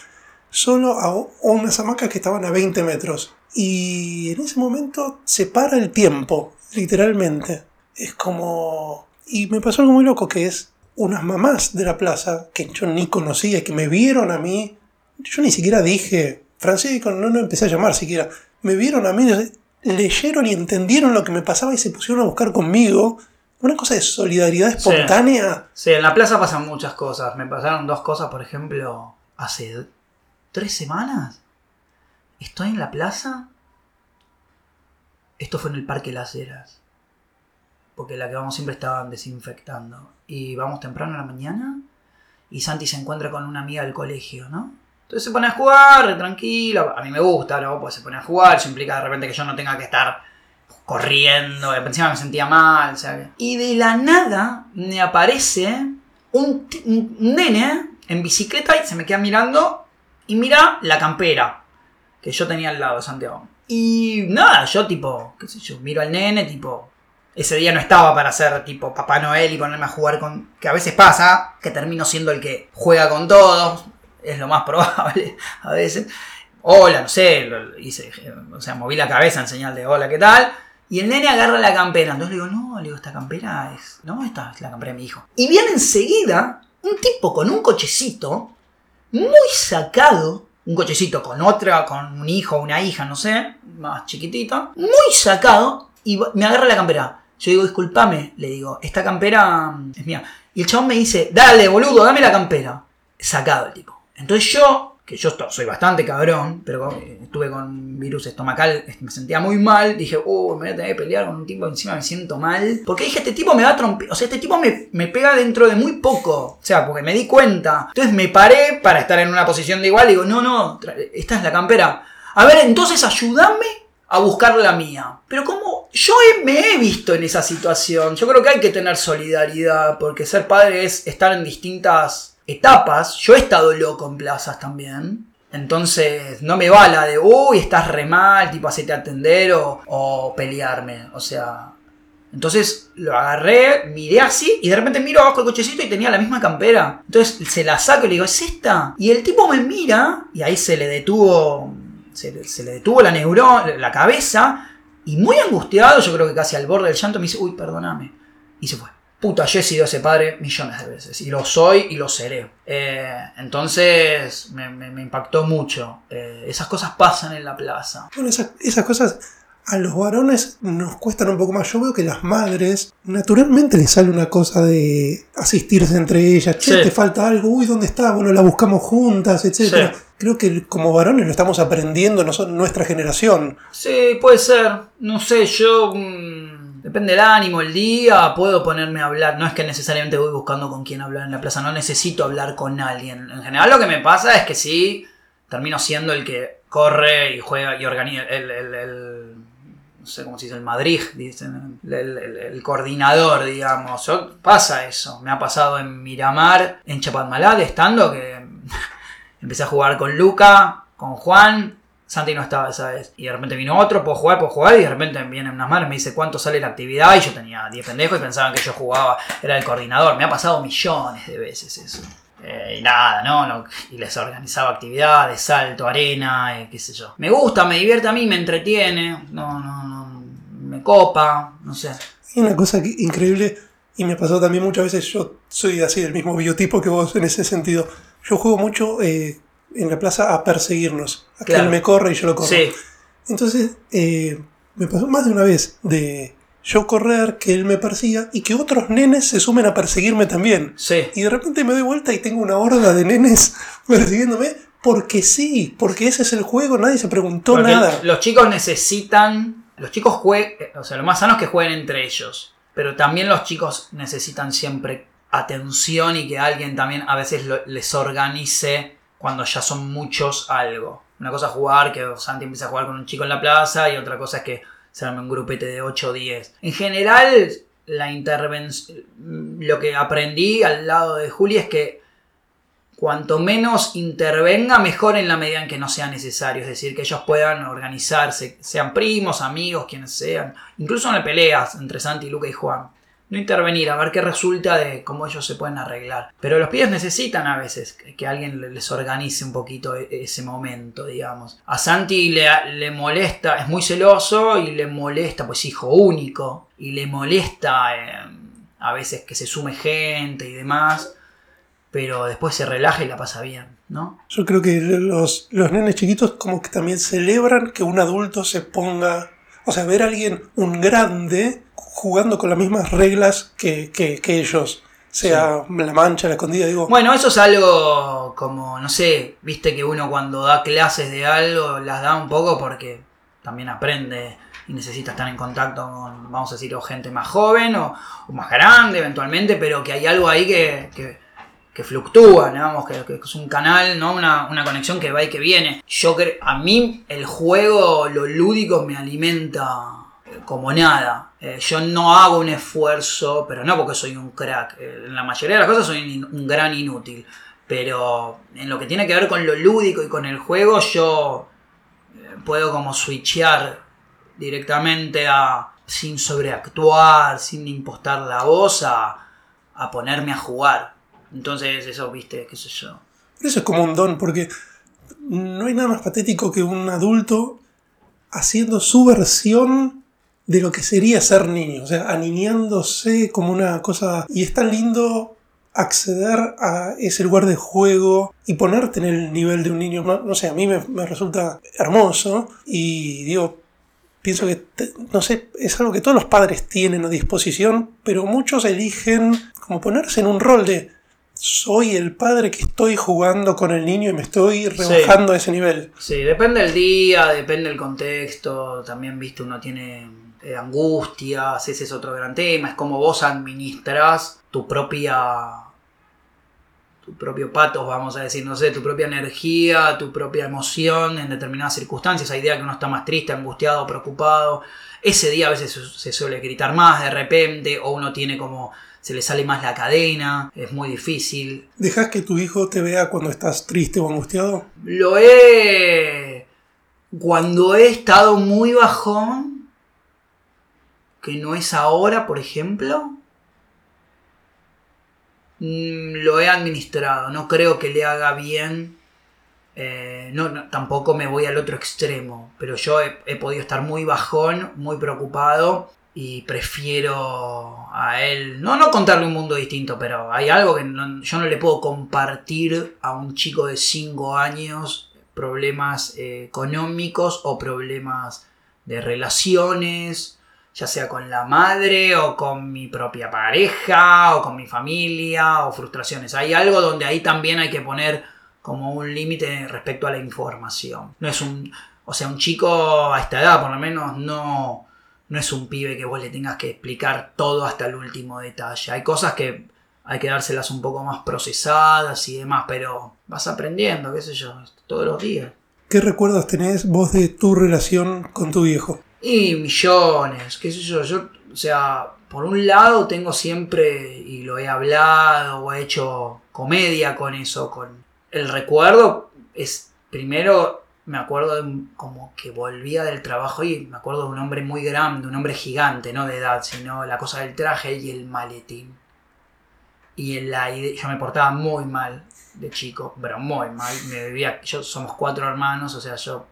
solo a unas hamacas que estaban a 20 metros. Y en ese momento se para el tiempo, literalmente. Es como... Y me pasó algo muy loco que es unas mamás de la plaza que yo ni conocía, que me vieron a mí. Yo ni siquiera dije, Francisco, no, no empecé a llamar siquiera. Me vieron a mí, leyeron y entendieron lo que me pasaba y se pusieron a buscar conmigo. Una cosa de solidaridad Sí. espontánea. Sí, en la plaza pasan muchas cosas. Me pasaron dos cosas, por ejemplo, hace tres semanas. Estoy en la plaza. Esto fue en el Parque Las Heras. Porque la que vamos siempre estaban desinfectando. Y vamos temprano en la mañana. Y Santi se encuentra con una amiga del colegio, ¿no? Entonces se pone a jugar, tranquilo. A mí me gusta, ¿no? Pues se pone a jugar. Eso implica de repente que yo no tenga que estar corriendo. Encima me sentía mal. que- Y de la nada me aparece un nene en bicicleta y se me queda mirando. Y mira la campera que yo tenía al lado de Santiago. Y nada, yo tipo, qué sé yo, miro al nene, tipo, ese día no estaba para ser tipo Papá Noel y ponerme a jugar con... Que a veces pasa, que termino siendo el que juega con todos, es lo más probable a veces. Hola, no sé, hice, o sea, moví la cabeza en señal de hola, ¿qué tal? Y el nene agarra la campera. Entonces le digo, no, le digo, esta campera es... No, esta es la campera de mi hijo. Y viene enseguida un tipo con un cochecito muy sacado, un cochecito con otra, con un hijo una hija, no sé, más chiquitita, muy sacado, y me agarra la campera. Yo digo, discúlpame, le digo, esta campera mm, es mía. Y el chabón me dice, dale, boludo, dame la campera. Sacado el tipo. Entonces yo, que yo soy bastante cabrón, pero estuve con virus estomacal, este, me sentía muy mal, dije, uh, me voy a tener que pelear con un tipo, encima me siento mal. Porque dije, este tipo me va a trompear, o sea, este tipo me, me pega dentro de muy poco. O sea, porque me di cuenta. Entonces me paré para estar en una posición de igual, digo, no, no, esta es la campera. A ver, entonces ayúdame a buscar la mía. Pero como yo me he visto en esa situación, yo creo que hay que tener solidaridad, porque ser padre es estar en distintas etapas. Yo he estado loco en plazas también. Entonces no me va la de, uy, estás re mal, tipo, hacete atender o, o pelearme. O sea, entonces lo agarré, miré así y de repente miro abajo el cochecito y tenía la misma campera. Entonces se la saco y le digo, ¿es esta? Y el tipo me mira y ahí se le detuvo, se, se le detuvo la neurona, la cabeza y muy angustiado, yo creo que casi al borde del llanto, me dice, uy, perdóname. Y se fue. Puta, yo he sido ese padre millones de veces. Y lo soy y lo seré. Eh, entonces me, me- me impactó mucho. Eh, esas cosas pasan en la plaza. Bueno, esas, esas cosas a los varones nos cuestan un poco más. Yo veo que las madres, naturalmente les sale una cosa de asistirse entre ellas. Che, Sí. te falta algo, uy, ¿dónde está? Bueno, la buscamos juntas, etc. Sí. Creo que como varones lo estamos aprendiendo nosotros, nuestra generación. Sí, puede ser. No sé, yo. mm, depende del ánimo, el día, puedo ponerme a hablar. No es que necesariamente voy buscando con quién hablar en la plaza, no necesito hablar con alguien. En general, lo que me pasa es que sí, termino siendo el que corre y juega y organiza. El, no sé cómo se dice, el Madrid, dicen. El, coordinador, digamos. Pasa eso. Me ha pasado en Miramar, en Chapadmalal, estando que empecé a jugar con Luca, con Juan. Santi no estaba esa vez. Y de repente vino otro, puedo jugar, puedo jugar. Y de repente vienen unas manos y me dice cuánto sale la actividad. Y yo tenía 10 pendejos y pensaban que yo jugaba, era el coordinador. Me ha pasado millones de veces eso. Eh, y nada, ¿no? Y les organizaba actividades, salto, arena, eh, qué sé yo. Me gusta, me divierte a mí, me entretiene. No, no, no. Me copa, no sé. Y una cosa que- increíble, y me pasó también muchas veces, yo soy así del mismo biotipo que vos en ese sentido. Yo juego mucho eh, en la plaza a perseguirnos, a que él me corre y yo lo corro. Sí, Entonces, eh, Me pasó más de una vez de yo correr, que él me persiga y que otros nenes se sumen a perseguirme también. Sí. Y de repente me doy vuelta y tengo una horda de nenes persiguiéndome porque sí, porque ese es el juego, nadie se preguntó Porque nada. Los chicos necesitan. Los chicos juegan. O sea, lo más sano es que jueguen entre ellos. Pero también los chicos necesitan siempre atención y que alguien también a veces lo- les organice cuando ya son muchos algo. Una cosa es jugar, que Santi empieza a jugar con un chico en la plaza, y otra cosa es que se arme un grupete de 8 o 10. En general, la intervención. Lo que aprendí al lado de Juli es que cuanto menos intervenga, mejor en la medida en que no sea necesario. Es decir, que ellos puedan organizarse, sean primos, amigos, quienes sean. Incluso en las peleas entre Santi, Luca y Juan. No intervenir, a ver qué resulta de cómo ellos se pueden arreglar. Pero los pibes necesitan a veces que, alguien le- les organice un poquito e- ese momento, digamos. A Santi le, le molesta, es muy celoso y le molesta, pues hijo único. Y le molesta eh, a veces que se sume gente y demás pero después se relaja y la pasa bien, ¿no? Yo creo que los, los nenes chiquitos como que también celebran que un adulto se ponga, o sea, ver a alguien, un grande, jugando con las mismas reglas que, que- que ellos. Sea la mancha, la escondida, digo. Bueno, eso es algo como, no sé, viste que uno cuando da clases de algo las da un poco porque también aprende y necesita estar en contacto con, vamos a decir, o gente más joven o, o más grande eventualmente, pero que hay algo ahí que, que, que fluctúa, digamos, que, es un canal, ¿no? Una, una conexión que va y que viene. Yo creo, a mí el juego, lo lúdico me alimenta eh, como nada. Eh, yo no hago un esfuerzo, pero no porque soy un crack. Eh, en la mayoría de las cosas soy un, gran inútil. Pero en lo que tiene que ver con lo lúdico y con el juego, yo puedo como switchear directamente a, sin sobreactuar, sin impostar la voz, a, a ponerme a jugar. Entonces eso, viste, qué sé yo. Eso es como un don, porque no hay nada más patético que un adulto haciendo su versión de lo que sería ser niño, o sea, aniñándose como una cosa... Y es tan lindo acceder a ese lugar de juego y ponerte en el nivel de un niño. No, sé, a mí me, me resulta hermoso y digo, pienso que, no sé, es algo que todos los padres tienen a disposición, pero muchos eligen como ponerse en un rol de soy el padre que estoy jugando con el niño y me estoy rebajando a ese nivel. Sí, depende del día, depende del contexto, también, viste, uno tiene eh, angustias, ese es otro gran tema, es como vos administras tu propia tu propio patos, vamos a decir, no sé, tu propia energía, tu propia emoción en determinadas circunstancias. Hay días que uno está más triste, angustiado, preocupado. Ese día a veces se suele gritar más de repente, o uno tiene como. Se le sale más la cadena, es muy difícil. ¿Dejas que tu hijo te vea cuando estás triste o angustiado? Lo he. Cuando he estado muy bajón, que no es ahora, por ejemplo, mm, lo he administrado. No creo que le haga bien. eh, no, no, tampoco me voy al otro extremo. Pero yo he, he podido estar muy bajón, muy preocupado. Y prefiero a él. No, no contarle un mundo distinto, pero hay algo que yo no le puedo compartir a un chico de 5 años. Problemas eh, económicos o problemas de relaciones ya sea con la madre o con mi propia pareja o con mi familia o frustraciones. Hay algo donde ahí también hay que poner como un límite respecto a la información. No es un, o sea, un chico a esta edad por lo menos no, no es un pibe que vos le tengas que explicar todo hasta el último detalle. Hay cosas que hay que dárselas un poco más procesadas y demás, pero vas aprendiendo, qué sé yo, todos los días. ¿Qué recuerdos tenés vos de tu relación con tu viejo? Y millones, qué sé yo, yo, o sea, por un lado tengo siempre, y lo he hablado o he hecho comedia con eso, con el recuerdo es, primero me acuerdo de como que volvía del trabajo y me acuerdo de un hombre muy grande, un hombre gigante, no de edad, sino la cosa del traje y el maletín. Y en la yo me portaba muy mal de chico, pero muy mal, me vivía, yo somos cuatro hermanos, o sea, yo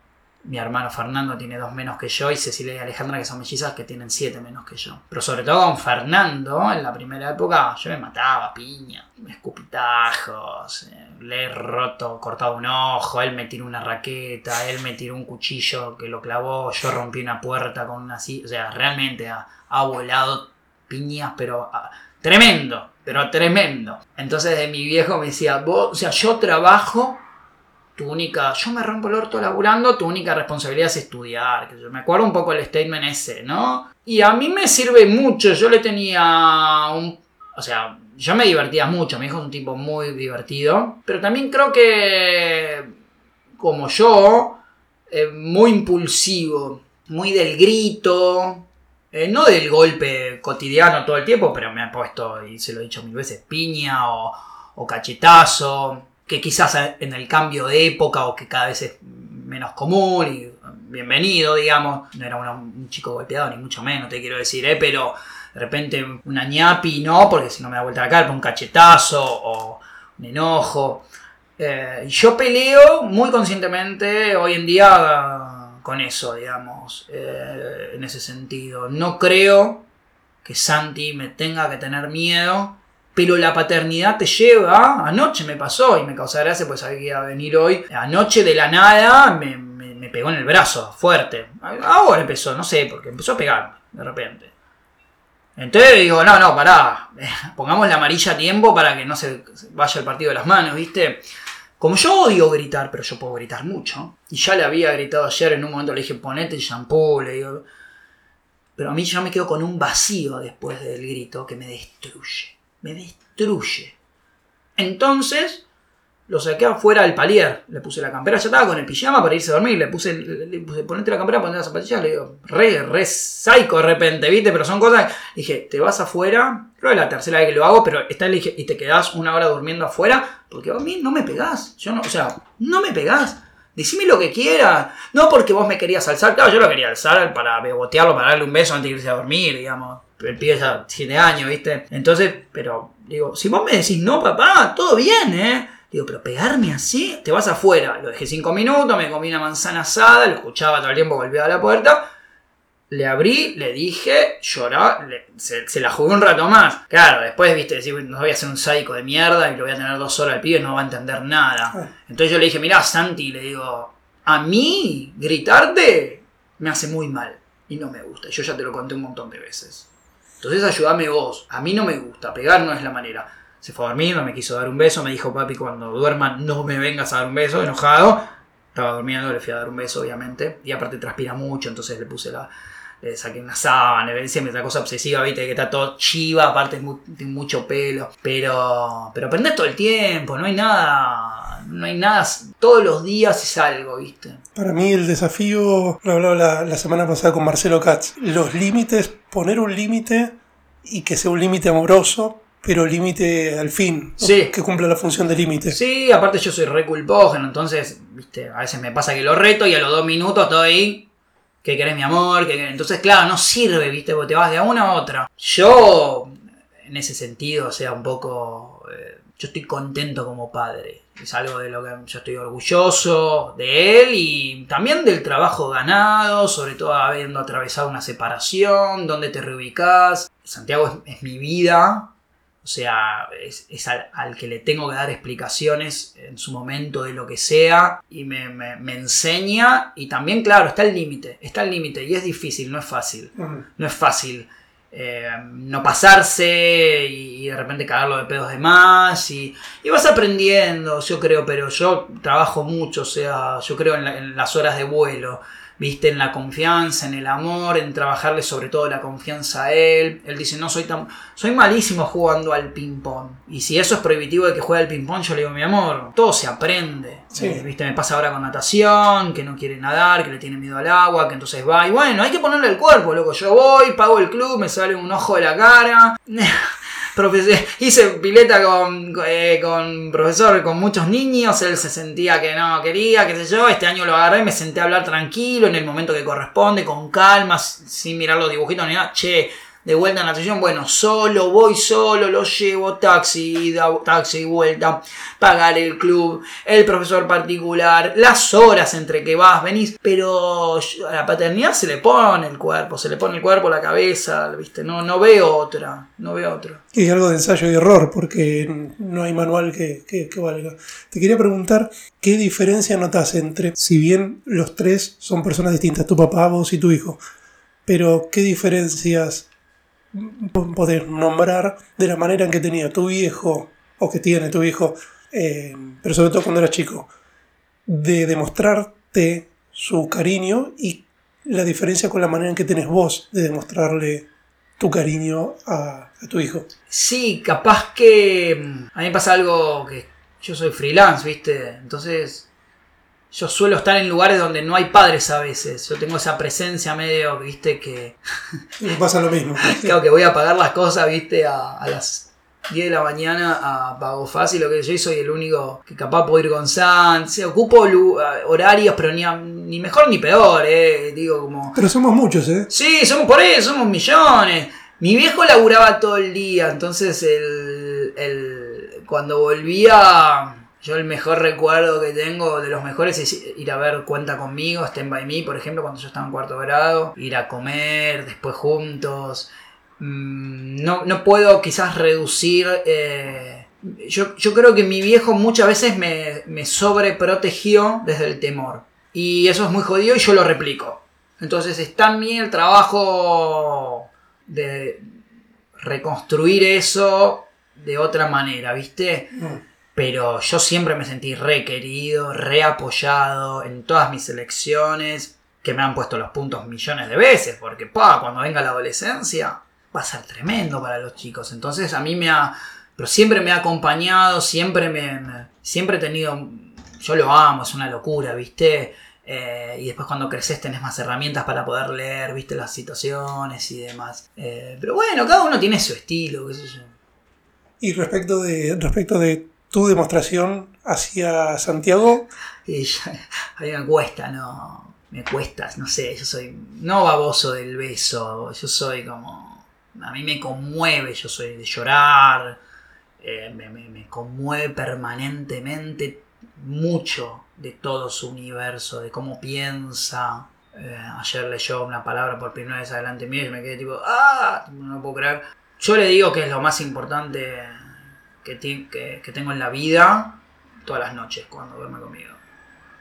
mi hermano Fernando tiene dos menos que yo y Cecilia y Alejandra que son mellizas que tienen siete menos que yo. Pero sobre todo con Fernando, en la primera época, yo me mataba piña, escupitajos, eh, le he roto, cortado un ojo, él me tiró una raqueta, él me tiró un cuchillo que lo clavó, yo rompí una puerta con una silla, o sea, realmente ha, volado piñas, pero ah, tremendo, pero tremendo. Entonces de mi viejo me decía, vos, o sea, yo trabajo tu única, yo me rompo el orto laburando, tu única responsabilidad es estudiar. Que yo me acuerdo un poco el statement ese, ¿no? Y a mí me sirve mucho, yo le tenía un... O sea, yo me divertía mucho, mi hijo es un tipo muy divertido, pero también creo que, como yo, muy impulsivo, muy del grito, eh, no del golpe cotidiano todo el tiempo, pero me ha puesto, y se lo he dicho mil veces, piña o, o cachetazo que quizás en el cambio de época o que cada vez es menos común y bienvenido, digamos. No era un chico golpeado, ni mucho menos, te quiero decir, ¿eh? pero de repente una ñapi, no, porque si no me da vuelta la cara, un cachetazo o un enojo. Eh, yo peleo muy conscientemente hoy en día con eso, digamos, eh, en ese sentido. No creo que Santi me tenga que tener miedo pero la paternidad te lleva, anoche me pasó y me causa gracia pues sabía a venir hoy, anoche de la nada me, pegó en el brazo, fuerte. Ahora empezó, no sé, porque empezó a pegar de repente. Entonces digo, no, no, pará, pongamos la amarilla a tiempo para que no se vaya el partido de las manos, ¿viste? Como yo odio gritar, pero yo puedo gritar mucho, y ya le había gritado ayer, en un momento le dije, ponete el shampoo, le digo, pero a mí yo me quedo con un vacío después del grito que me destruye me destruye. Entonces, lo saqué afuera del palier. Le puse la campera, ya estaba con el pijama para irse a dormir. Le puse, le puse ponete la campera, ponete las zapatillas. Le digo, re, re psycho de repente, ¿viste? Pero son cosas. Dije, te vas afuera. Creo que es la tercera vez que lo hago, pero está le dije, y te quedás una hora durmiendo afuera. Porque a mí no me pegás. Yo no, o sea, no me pegás. Decime lo que quieras. No porque vos me querías alzar. Claro, yo lo quería alzar para bebotearlo, para darle un beso antes de irse a dormir, digamos el pibe ya tiene años, ¿viste? Entonces, pero digo, si vos me decís, no, papá, todo bien, ¿eh? Digo, pero pegarme así, te vas afuera. Lo dejé cinco minutos, me comí una manzana asada, lo escuchaba todo el tiempo, volví a la puerta. Le abrí, le dije, llorá, se, la jugué un rato más. Claro, después, viste, decir, no voy a hacer un sádico de mierda y lo voy a tener dos horas al pibe, no va a entender nada. Ah. Entonces yo le dije, mirá, Santi, le digo, a mí gritarte me hace muy mal y no me gusta. Yo ya te lo conté un montón de veces. Entonces ayúdame vos. A mí no me gusta, pegar no es la manera. Se fue a dormir, no me quiso dar un beso, me dijo papi cuando duerma no me vengas a dar un beso, enojado. Estaba durmiendo, le fui a dar un beso, obviamente. Y aparte transpira mucho, entonces le puse la, le saqué una sábana, le decía otra cosa obsesiva, viste, que está todo chiva, aparte tiene mucho pelo. Pero, pero aprendés todo el tiempo, no hay nada, no hay nada, todos los días es algo, viste. Para mí el desafío, lo hablaba la, la semana pasada con Marcelo Katz, los límites poner un límite y que sea un límite amoroso, pero límite al fin, que cumpla la función de límite. Sí, aparte yo soy re culpógeno, entonces, viste, a veces me pasa que lo reto y a los dos minutos estoy que querés mi amor, que entonces claro, no sirve, viste, porque te vas de una a otra. Yo, en ese sentido, o sea, un poco, eh, yo estoy contento como padre. Es algo de lo que yo estoy orgulloso de él y también del trabajo ganado, sobre todo habiendo atravesado una separación, donde te reubicás. Santiago es, mi vida, o sea, es, al, que le tengo que dar explicaciones en su momento de lo que sea y me, enseña y también, claro, está el límite, está el límite y es difícil, no es fácil, no es fácil. Eh, no pasarse y, de repente cagarlo de pedos de más y, vas aprendiendo, yo creo, pero yo trabajo mucho, o sea, yo creo en las horas de vuelo viste, en la confianza, en el amor, en trabajarle sobre todo la confianza a él. Él dice, no soy tan, soy malísimo jugando al ping pong. Y si eso es prohibitivo de que juegue al ping pong, yo le digo, mi amor, todo se aprende. Eh, viste, me pasa ahora con natación, que no quiere nadar, que le tiene miedo al agua, que entonces va y bueno, hay que ponerle el cuerpo, loco. Yo voy, pago el club, me sale un ojo de la cara. hice pileta con, eh, con profesor, con muchos niños, él se sentía que no quería, qué sé yo, este año lo agarré, me senté a hablar tranquilo en el momento que corresponde, con calma, sin mirar los dibujitos ni nada, che, de vuelta en la sesión, bueno, solo, voy solo, lo llevo, taxi, da, taxi vuelta, pagar el club, el profesor particular, las horas entre que vas, venís, pero a la paternidad se le pone el cuerpo, se le pone el cuerpo, la cabeza, ¿viste? No, no veo otra, no veo otra. Y algo de ensayo y error, porque no hay manual que, que, que valga. Te quería preguntar, ¿qué diferencia notas entre, si bien los tres son personas distintas, tu papá, vos y tu hijo, pero qué diferencias poder nombrar de la manera en que tenía tu viejo, o que tiene tu hijo, eh, pero sobre todo cuando era chico, de demostrarte su cariño y la diferencia con la manera en que tenés vos de demostrarle tu cariño a, a tu hijo. Sí, capaz que mm, a mí me pasa algo que yo soy freelance, ¿viste? Entonces yo suelo estar en lugares donde no hay padres a veces. Yo tengo esa presencia medio, viste, que. Me pasa lo mismo. claro, que voy a pagar las cosas, viste, a, a, las 10 de la mañana a Pago Fácil, lo que yo soy el único que capaz puedo ir con San. Se ocupo horarios, pero ni, ni mejor ni peor, eh. Digo, como. Pero somos muchos, eh. Sí, somos por eso, somos millones. Mi viejo laburaba todo el día, entonces el, el cuando volvía yo el mejor recuerdo que tengo, de los mejores, es ir a ver Cuenta conmigo, Stand By Me, por ejemplo, cuando yo estaba en cuarto grado, ir a comer, después juntos. No, no puedo quizás reducir... Eh, yo, yo, creo que mi viejo muchas veces me, me sobreprotegió desde el temor. Y eso es muy jodido y yo lo replico. Entonces está en mí el trabajo de reconstruir eso de otra manera, ¿viste? Mm. Pero yo siempre me sentí requerido, reapoyado en todas mis elecciones, que me han puesto los puntos millones de veces, porque pa, cuando venga la adolescencia va a ser tremendo para los chicos. Entonces a mí me ha... Pero siempre me ha acompañado, siempre me... siempre he tenido... Yo lo amo, es una locura, ¿viste? Eh, y después cuando creces tenés más herramientas para poder leer, viste, las situaciones y demás. Eh, pero bueno, cada uno tiene su estilo, qué sé yo. Y respecto de, respecto de tu demostración hacia Santiago? Y a mí me cuesta, no. Me cuesta, no sé, yo soy no baboso del beso, yo soy como. A mí me conmueve, yo soy de llorar, eh, me, conmueve permanentemente mucho de todo su universo, de cómo piensa. Eh, ayer leyó una palabra por primera vez adelante mío y me quedé tipo, ¡ah! No puedo creer. Yo le digo que es lo más importante que, tengo en la vida todas las noches cuando duerme conmigo.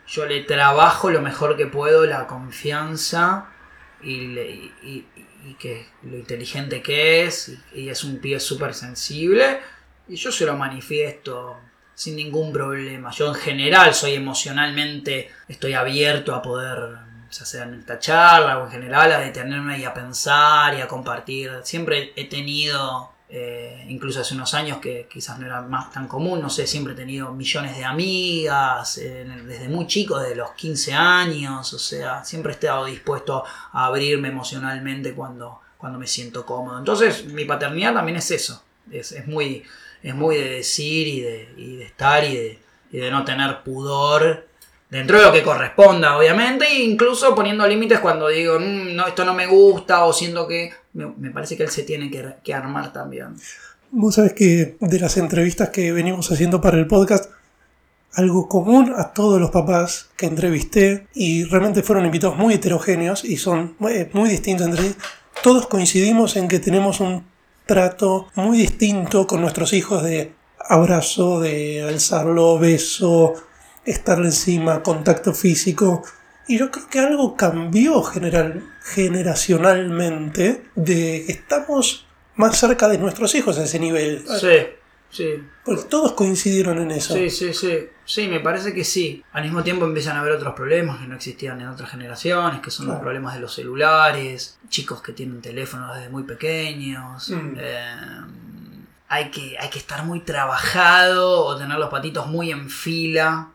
Yo le trabajo lo mejor que puedo la confianza y, que lo inteligente que es y, es un pie súper sensible y yo se lo manifiesto sin ningún problema. Yo en general soy emocionalmente, estoy abierto a poder, en esta charla o en general, a detenerme y a pensar y a compartir. Siempre he tenido eh, incluso hace unos años que quizás no era más tan común, no sé, siempre he tenido millones de amigas, desde muy chico, desde los 15 años, o sea, siempre he estado dispuesto a abrirme emocionalmente cuando, cuando me siento cómodo. Entonces, mi paternidad también es eso, es, muy, es muy de decir y de, de estar y de no tener pudor dentro de lo que corresponda, obviamente, e incluso poniendo límites cuando digo, mm, no, esto no me gusta o siento que me, parece que él se tiene que, armar también. Vos sabés que de las entrevistas que venimos haciendo para el podcast, algo común a todos los papás que entrevisté, y realmente fueron invitados muy heterogéneos y son muy, muy distintos entre sí, todos coincidimos en que tenemos un trato muy distinto con nuestros hijos de abrazo, de alzarlo, beso, estarle encima, contacto físico. Y yo creo que algo cambió general, generacionalmente de que estamos más cerca de nuestros hijos a ese nivel. Sí, sí. Porque todos coincidieron en eso. Sí, sí, sí. Sí, me parece que sí. Al mismo tiempo empiezan a haber otros problemas que no existían en otras generaciones, que son los problemas de los celulares, chicos que tienen teléfonos desde muy pequeños. Mm. Eh, hay, que, hay que estar muy trabajado o tener los patitos muy en fila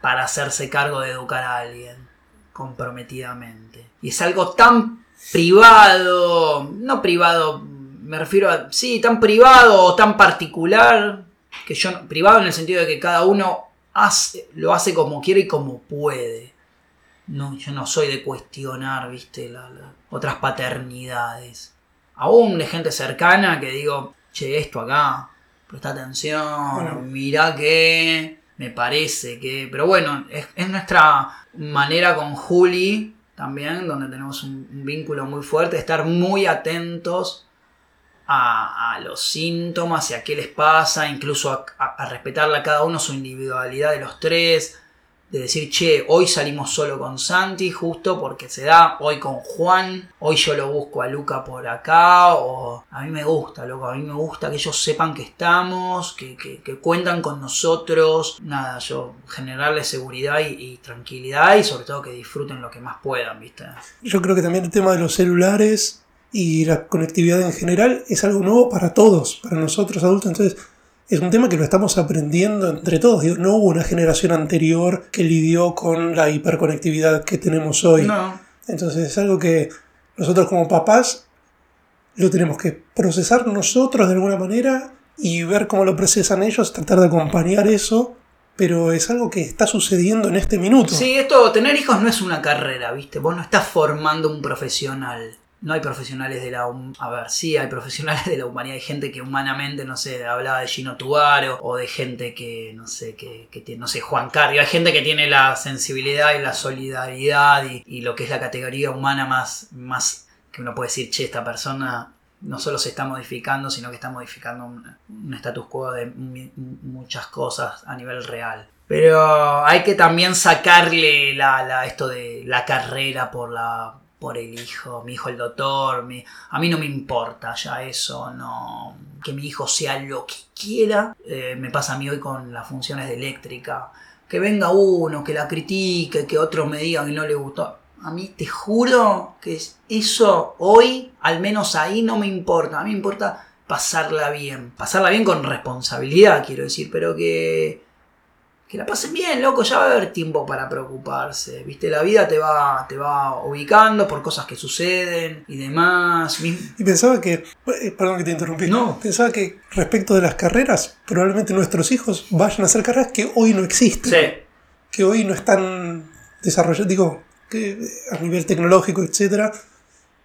para hacerse cargo de educar a alguien comprometidamente. Y es algo tan privado, no privado, me refiero a, sí, tan privado o tan particular, que yo, privado en el sentido de que cada uno hace, lo hace como quiere y como puede. No, yo no soy de cuestionar, viste, otras paternidades. aún de gente cercana que digo, che, esto acá, presta atención, mira que me parece que... Pero bueno, es, nuestra manera con Juli también, donde tenemos un, vínculo muy fuerte, estar muy atentos a, los síntomas y a qué les pasa, incluso a, a, respetarle a cada uno su individualidad de los tres, de decir, che, hoy salimos solo con Santi, justo porque se da, hoy con Juan, hoy yo lo busco a Luca por acá, o a mí me gusta, loco, a mí me gusta que ellos sepan que estamos, que, cuentan con nosotros, nada, yo generarles seguridad y, tranquilidad y sobre todo que disfruten lo que más puedan, ¿viste? Yo creo que también el tema de los celulares y la conectividad en general es algo nuevo para todos, para nosotros adultos, entonces es un tema que lo estamos aprendiendo entre todos. no hubo una generación anterior que lidió con la hiperconectividad que tenemos hoy. Entonces es algo que nosotros como papás lo tenemos que procesar nosotros de alguna manera y ver cómo lo procesan ellos, tratar de acompañar eso, pero es algo que está sucediendo en este minuto. Sí, esto, tener hijos no es una carrera, ¿viste? Vos no estás formando un profesional no hay profesionales de la... A ver, sí hay profesionales de la humanidad, hay gente que humanamente, no sé, hablaba de Gino Tubaro, o de gente que, no sé, que, tiene, no sé, Juan Carrio, hay gente que tiene la sensibilidad y la solidaridad y, lo que es la categoría humana más, más que uno puede decir, che, esta persona no solo se está modificando, sino que está modificando un, status quo de muchas cosas a nivel real. Pero hay que también sacarle la, esto de la carrera por la, por el hijo, mi hijo el doctor, a mí no me importa ya eso, no que mi hijo sea lo que quiera, eh, me pasa a mí hoy con las funciones de eléctrica, que venga uno, que la critique, que otro me diga que no le gustó. A mí te juro que eso hoy, al menos ahí, no me importa. A mí me importa pasarla bien. Pasarla bien con responsabilidad, quiero decir, pero que que la pasen bien, loco, ya va a haber tiempo para preocuparse. Viste, la vida te va, te va ubicando por cosas que suceden y demás. Y pensaba que, eh, perdón que te interrumpí, no. pensaba que respecto de las carreras, probablemente nuestros hijos vayan a hacer carreras que hoy no existen. Sí. Que hoy no están desarrolladas, digo, que a nivel tecnológico, etcétera.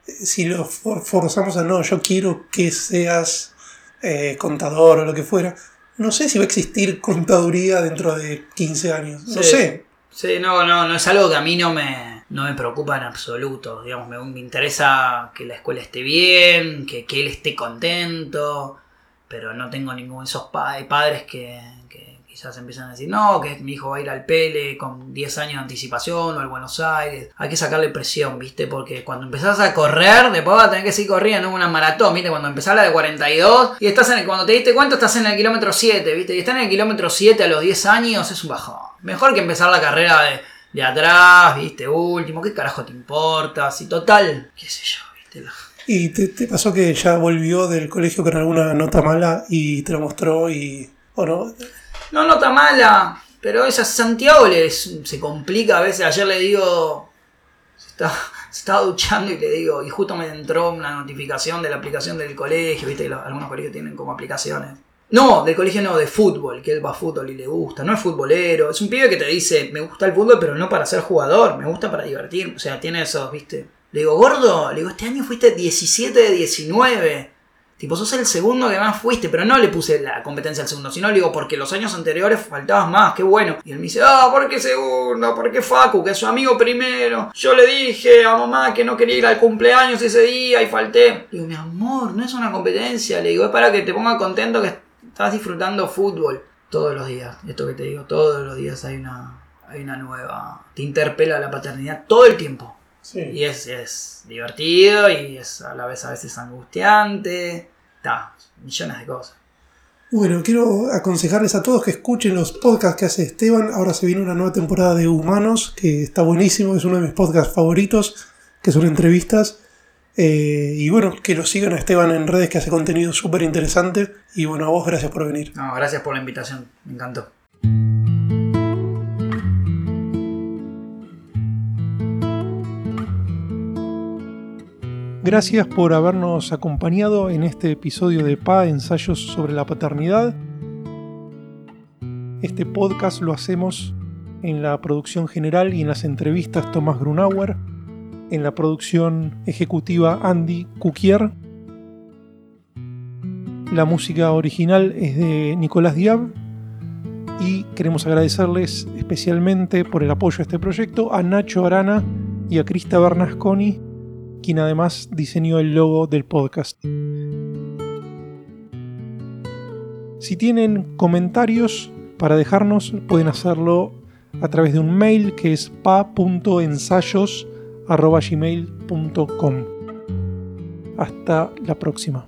Eh, si los forzamos a no, yo quiero que seas eh, contador o lo que fuera no sé si va a existir contaduría dentro de 15 años. No sé. Sí, no, no, no es algo que a mí no me, no me preocupa en absoluto. Digamos, me, me interesa que la escuela esté bien, que, que, él esté contento, pero no tengo ninguno de esos padres que, quizás empiezan a decir, no, que mi hijo va a ir al Pele con 10 años de anticipación o al Buenos Aires. Hay que sacarle presión, ¿viste? Porque cuando empezás a correr, después vas a tener que seguir corriendo una maratón, ¿viste? Cuando empezás la de 42 y estás en el, cuando te diste cuenta estás en el kilómetro 7, ¿viste? Y estar en el kilómetro 7 a los 10 años es un bajón. Mejor que empezar la carrera de, de atrás, ¿viste? Último, ¿qué carajo te importa? Si total, qué sé yo, ¿viste? ¿Y te, te, pasó que ya volvió del colegio con alguna nota mala y te lo mostró y... ¿O no? No nota mala, pero esa Santiago le, se complica a veces. Ayer le digo, se, está, estaba duchando y le digo, y justo me entró una notificación de la aplicación del colegio, viste que algunos colegios tienen como aplicaciones. No, del colegio no, de fútbol, que él va a fútbol y le gusta. No es futbolero, es un pibe que te dice, me gusta el fútbol, pero no para ser jugador, me gusta para divertir. O sea, tiene esos, viste. Le digo, gordo, le digo, este año fuiste 17 de 19. Tipo, sos el segundo que más fuiste, pero no le puse la competencia al segundo, sino le digo, porque los años anteriores faltabas más, qué bueno. Y él me dice, ah, ¿por qué segundo? ¿Por qué Facu? Que es su amigo primero. Yo le dije a mamá que no quería ir al cumpleaños ese día y falté. Le digo, mi amor, no es una competencia. Le digo, es para que te ponga contento que estás disfrutando fútbol todos los días. Esto que te digo, todos los días hay una, hay una nueva. Te interpela la paternidad todo el tiempo. Y es, divertido y es a la vez a veces angustiante. Está, millones de cosas. Bueno, quiero aconsejarles a todos que escuchen los podcasts que hace Esteban. Ahora se viene una nueva temporada de Humanos, que está buenísimo, es uno de mis podcasts favoritos, que son entrevistas. Eh, y bueno, que lo sigan a Esteban en redes, que hace contenido súper interesante. Y bueno, a vos gracias por venir. No, gracias por la invitación, me encantó. Gracias por habernos acompañado en este episodio de PA, Ensayos sobre la Paternidad. Este podcast lo hacemos en la producción general y en las entrevistas Tomás Grunauer, en la producción ejecutiva Andy Kukier La música original es de Nicolás Diab y queremos agradecerles especialmente por el apoyo a este proyecto a Nacho Arana y a Krista Bernasconi, además diseñó el logo del podcast. Si tienen comentarios para dejarnos, pueden hacerlo a través de un mail que es pa.ensayos.gmail.com. Hasta la próxima.